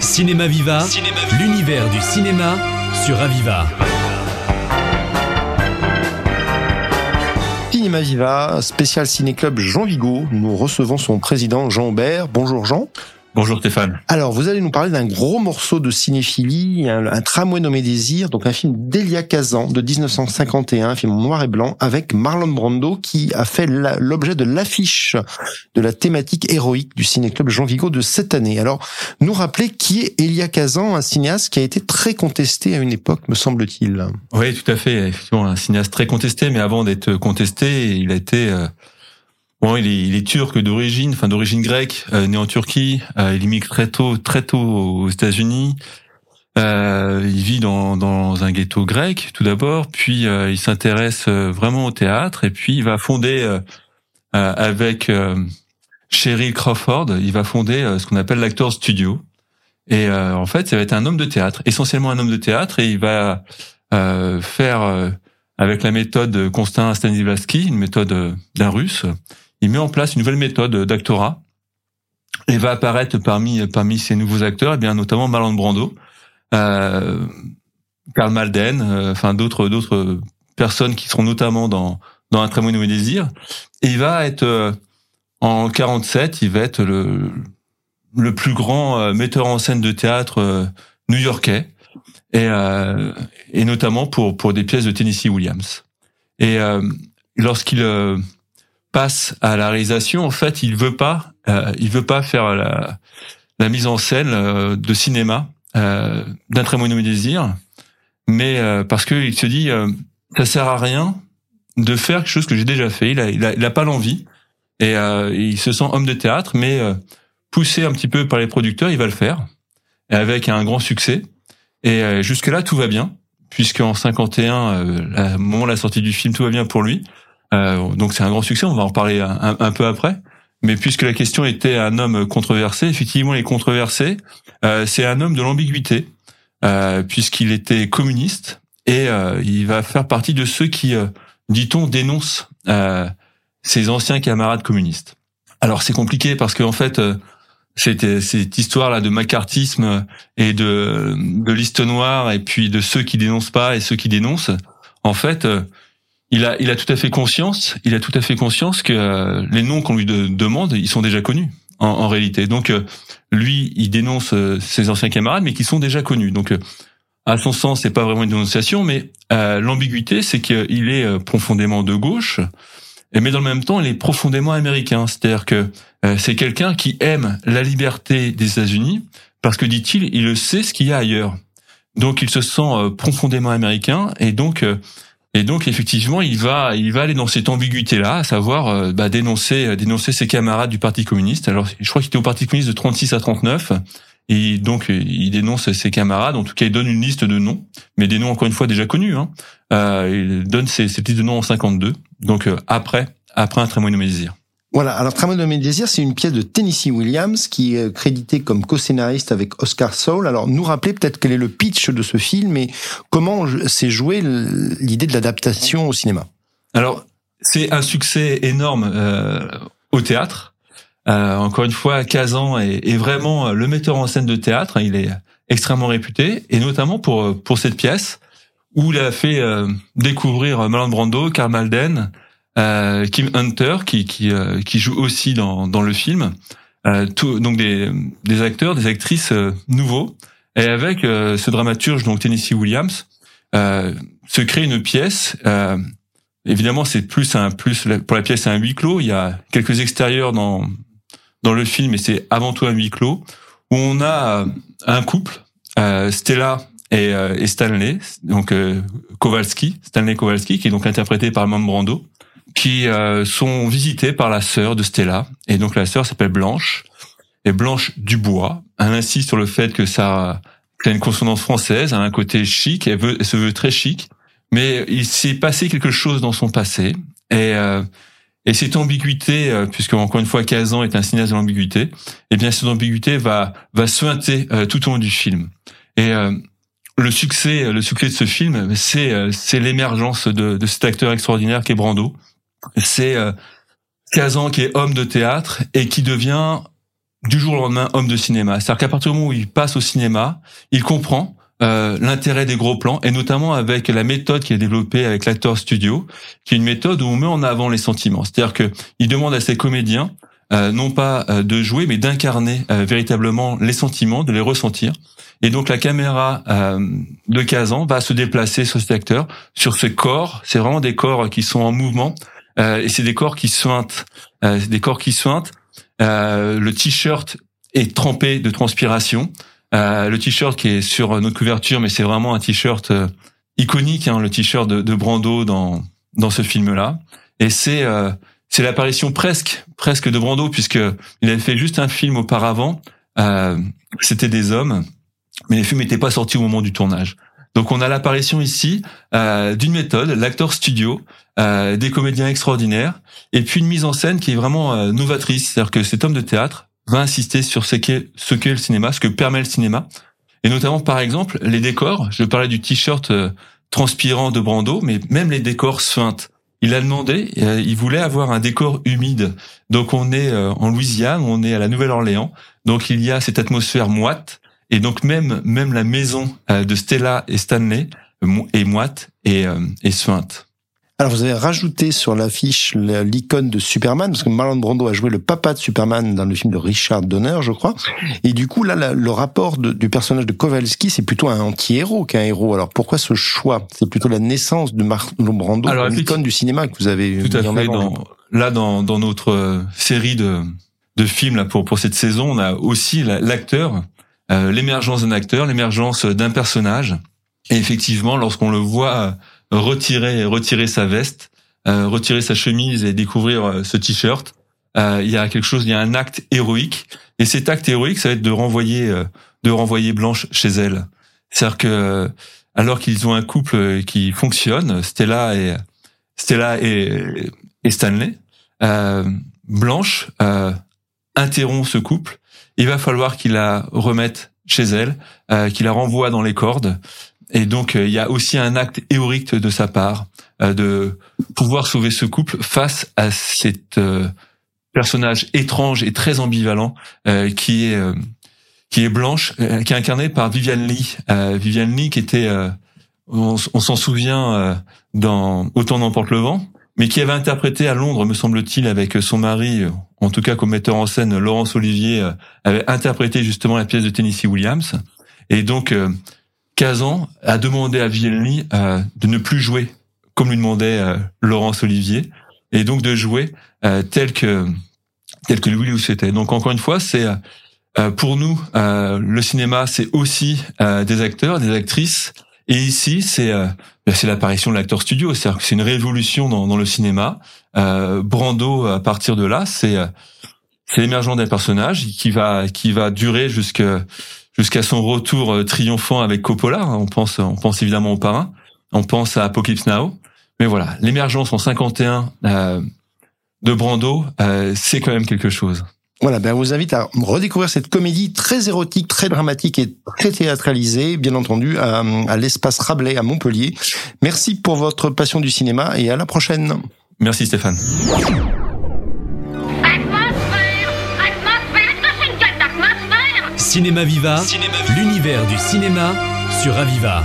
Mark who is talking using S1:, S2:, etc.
S1: Cinéma Viva, l'univers du cinéma sur Aviva.
S2: Cinéma Viva, spécial ciné-club Jean Vigo. Nous recevons son président Jean Aubert. Bonjour Jean.
S3: Bonjour Stéphane.
S2: Alors, vous allez nous parler d'un gros morceau de cinéphilie, un, un tramway nommé Désir, donc un film d'Elia Kazan de 1951, un film en noir et blanc, avec Marlon Brando qui a fait l'objet de l'affiche de la thématique héroïque du ciné-club Jean Vigo de cette année. Alors, nous rappeler qui est Elia Kazan, un cinéaste qui a été très contesté à une époque, me semble-t-il.
S3: Oui, tout à fait. Effectivement, un cinéaste très contesté, mais avant d'être contesté, il a été... Euh, Bon, il est, il est turc d'origine, enfin d'origine grecque, euh, né en Turquie. Euh, il immigre très tôt, très tôt aux États-Unis. Euh, il vit dans, dans un ghetto grec tout d'abord, puis euh, il s'intéresse vraiment au théâtre et puis il va fonder avec Cheryl Crawford, il va fonder ce qu'on appelle l'Actor Studio. Et en fait, ça va être un homme de théâtre, essentiellement un homme de théâtre, et il va faire avec la méthode Constant Stanislavski, une méthode d'un russe, il met en place une nouvelle méthode d'actorat et va apparaître parmi parmi ces nouveaux acteurs, et eh bien notamment Marlon Brando, euh, Karl Malden, euh, enfin d'autres d'autres personnes qui seront notamment dans dans un très mauvais désir. Et il va être euh, en 47, il va être le le plus grand metteur en scène de théâtre new-yorkais et et notamment pour pour des pièces de Tennessee Williams. Et lorsqu'il passe à la réalisation, en fait, il veut pas, euh, il veut pas faire la, la mise en scène euh, de cinéma euh, d'un très désir, mais euh, parce que il se dit, euh, ça sert à rien de faire quelque chose que j'ai déjà fait. Il a, il a, il a pas l'envie et il se sent homme de théâtre, mais poussé un petit peu par les producteurs, il va le faire avec un grand succès. Et jusque là, tout va bien, puisqu'en 51, au moment de la sortie du film, tout va bien pour lui. Euh, donc c'est un grand succès, on va en parler un, peu après. Mais puisque la question était un homme controversé, effectivement, il est controversé. Euh, c'est un homme de l'ambiguïté, euh, puisqu'il était communiste et il va faire partie de ceux qui, dit-on, dénoncent ses anciens camarades communistes. Alors c'est compliqué parce qu'en fait, cette, cette histoire-là de macartisme et de, de liste noire et puis de ceux qui dénoncent pas et ceux qui dénoncent, en fait, il a, il a tout à fait conscience, il a tout à fait conscience que euh, les noms qu'on lui demande, ils sont déjà connus en, en réalité. Donc euh, lui, il dénonce euh, ses anciens camarades, mais qui sont déjà connus. Donc à son sens, c'est pas vraiment une dénonciation, mais l'ambiguïté, c'est qu'il est profondément de gauche, mais dans le même temps, il est profondément américain. C'est-à-dire que c'est quelqu'un qui aime la liberté des États-Unis parce que dit-il, il sait ce qu'il y a ailleurs. Donc il se sent profondément américain et donc et donc effectivement, il va, il va aller dans cette ambiguïté-là, à savoir euh, bah, dénoncer, euh, dénoncer ses camarades du Parti communiste. Alors, je crois qu'il était au Parti communiste de 36 à 39, et donc il dénonce ses camarades. En tout cas, il donne une liste de noms, mais des noms encore une fois déjà connus. Hein. Euh, il donne cette liste de noms en 52. Donc euh, après, après un très mauvais désir.
S2: Voilà, alors Tramway de mes désirs, c'est une pièce de Tennessee Williams qui est crédité comme co-scénariste avec Oscar Saul. Alors nous rappeler peut-être quel est le pitch de ce film et comment s'est joué l'idée de l'adaptation au cinéma.
S3: Alors c'est un succès énorme euh, au théâtre. Euh, encore une fois, Kazan est, vraiment le metteur en scène de théâtre. Il est extrêmement réputé et notamment pour pour cette pièce où il a fait euh, découvrir Marlon Brando, Karl Malden, euh, Kim Hunter qui qui, euh, qui joue aussi dans dans le film. Euh, tout, donc des des acteurs, des actrices euh, nouveaux et avec ce dramaturge donc Tennessee Williams se crée une pièce. évidemment, c'est plus un plus pour la pièce c'est un huis clos. Il y a quelques extérieurs dans dans le film, et c'est avant tout un huis clos où on a un couple, Stella et, et, Stanley, donc Kowalski, Stanley Kowalski, qui est donc interprété par Mam Brando, qui euh, sont visités par la sœur de Stella. Et donc la sœur s'appelle Blanche. Et Blanche Dubois. Elle insiste sur le fait que ça, a une consonance française, a un côté chic, elle, veut, elle se veut très chic. Mais il s'est passé quelque chose dans son passé. Et, euh, et cette ambiguïté, euh, puisque encore une fois Kazan est un cinéaste de l'ambiguïté, eh bien cette ambiguïté va va suinter euh, tout au long du film. Et euh, le succès, le succès de ce film, c'est c'est l'émergence de, de cet acteur extraordinaire qui est Brando, c'est euh, Kazan qui est homme de théâtre et qui devient du jour au lendemain homme de cinéma. C'est-à-dire qu'à partir du moment où il passe au cinéma, il comprend euh, l'intérêt des gros plans et notamment avec la méthode qui est développée avec l'acteur studio, qui est une méthode où on met en avant les sentiments. C'est-à-dire que il demande à ses comédiens euh, non pas euh, de jouer, mais d'incarner véritablement les sentiments, de les ressentir. Et donc la caméra de Kazan va se déplacer sur cet acteur, sur ce corps. C'est vraiment des corps qui sont en mouvement et c'est des corps qui suintent, des corps qui suintent. le t-shirt est trempé de transpiration. Euh, le t-shirt qui est sur notre couverture, mais c'est vraiment un t-shirt euh, iconique, hein, le t-shirt de, Brando dans dans ce film-là. Et c'est euh, c'est l'apparition presque presque de Brando puisque il avait fait juste un film auparavant. C'était des hommes, mais les films n'étaient pas sortis au moment du tournage. Donc on a l'apparition ici d'une méthode, l'acteur studio, des comédiens extraordinaires, et puis une mise en scène qui est vraiment novatrice, c'est-à-dire que cet homme de théâtre va insister sur ce qu'est ce qu'est le cinéma, ce que permet le cinéma, et notamment par exemple les décors. Je parlais du t-shirt euh, transpirant de Brando, mais même les décors suintent. Il a demandé, euh, il voulait avoir un décor humide. Donc on est euh, en Louisiane, on est à la Nouvelle-Orléans, donc il y a cette atmosphère moite, et donc même même la maison de Stella et Stanley est moite et, et suinte.
S2: Alors vous avez rajouté sur l'affiche l'icône de Superman, parce que Marlon Brando a joué le papa de Superman dans le film de Richard Donner, je crois. Et du coup, là, le rapport du personnage de Kowalski, c'est plutôt un anti-héros qu'un héros. Alors pourquoi ce choix? C'est plutôt la naissance de Marlon Brando, l'icône du cinéma que vous avez
S3: Tout à fait. Dans, là, dans, dans notre euh, série de, de films là, pour, pour cette saison, on a aussi l'acteur, euh, l'émergence d'un acteur, l'émergence d'un personnage. Et effectivement, lorsqu'on le voit retirer retirer sa veste, euh, retirer sa chemise et découvrir euh, ce t-shirt. Euh, il y a quelque chose, il y a un acte héroïque. Et cet acte héroïque, ça va être de renvoyer de renvoyer Blanche chez elle. C'est-à-dire que alors qu'ils ont un couple qui fonctionne, Stella et Stella et Stanley, Blanche interrompt ce couple. Il va falloir qu'il la remette chez elle, qu'il la renvoie dans les cordes. Et donc euh, il y a aussi un acte héroïque de sa part euh, de pouvoir sauver ce couple face à cet euh, personnage étrange et très ambivalent qui est qui est Blanche, qui est incarnée par Viviane Lee. Viviane Lee qui était, on, s'en souvient dans Autant n'emporte le vent, mais qui avait interprété à Londres, me semble-t-il, avec son mari, en tout cas comme metteur en scène, Laurence Olivier, avait interprété justement la pièce de Tennessee Williams. Et donc, Kazan a demandé à Vielny euh, de ne plus jouer comme lui demandait euh, Laurence Olivier, et donc de jouer euh, tel que tel que lui le. Donc encore une fois, c'est pour nous le cinéma, c'est aussi des acteurs, des actrices, et ici c'est ben, c'est l'apparition de l'acteur studio, c'est-à-dire que c'est une révolution dans, dans le cinéma. Brando, à partir de là, c'est c'est l'émergence d'un personnage qui va qui va durer jusqu'à jusqu'à son retour euh, triomphant avec Coppola. On pense, on pense évidemment au parrain. On pense à Apocalypse Now. Mais voilà, l'émergence en 51 euh, de Brando, euh, c'est quand même quelque chose.
S2: Voilà, ben, on vous invite à redécouvrir cette comédie très érotique, très dramatique et très théâtralisée, bien entendu, à, à l'espace Rabelais à Montpellier. Merci pour votre passion du cinéma et à la prochaine.
S3: Merci Stéphane.
S1: Cinéma Viva, l'univers du cinéma sur Aviva.